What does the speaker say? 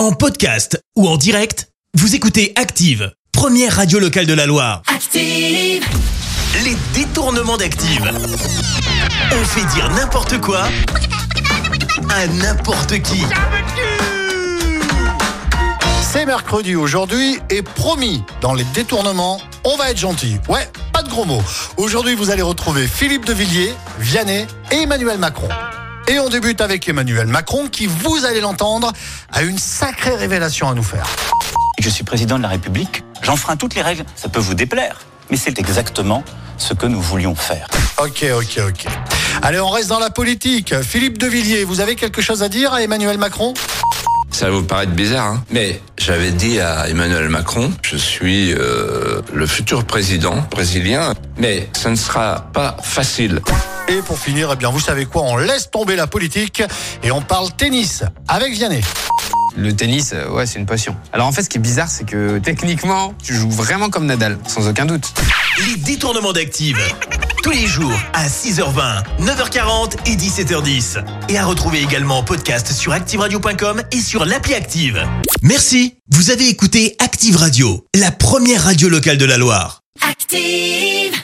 En podcast ou en direct, vous écoutez Active, première radio locale de la Loire. Active. Les détournements d'Active. On fait dire n'importe quoi à n'importe qui. C'est mercredi aujourd'hui et promis, dans les détournements, on va être gentil. Ouais, pas de gros mots. Aujourd'hui, vous allez retrouver Philippe de Villiers, Vianney et Emmanuel Macron. Et on débute avec Emmanuel Macron qui, vous allez l'entendre, a une sacrée révélation à nous faire. Je suis président de la République, j'enfreins toutes les règles, ça peut vous déplaire, mais c'est exactement ce que nous voulions faire. Ok, ok, ok. Allez, on reste dans la politique. Philippe de Villiers, vous avez quelque chose à dire à Emmanuel Macron? Ça va vous paraître bizarre, hein mais j'avais dit à Emmanuel Macron, je suis euh, le futur président brésilien, mais ça ne sera pas facile. Et pour finir, eh bien, vous savez quoi On laisse tomber la politique et on parle tennis avec Vianney. Le tennis, euh, ouais, c'est une passion. Alors en fait, ce qui est bizarre, c'est que techniquement, tu joues vraiment comme Nadal, sans aucun doute. Les détournements d'Active. Tous les jours à 6h20, 9h40 et 17h10. Et à retrouver également en podcast sur ActiveRadio.com et sur l'appli Active. Merci. Vous avez écouté Active Radio, la première radio locale de la Loire. Active.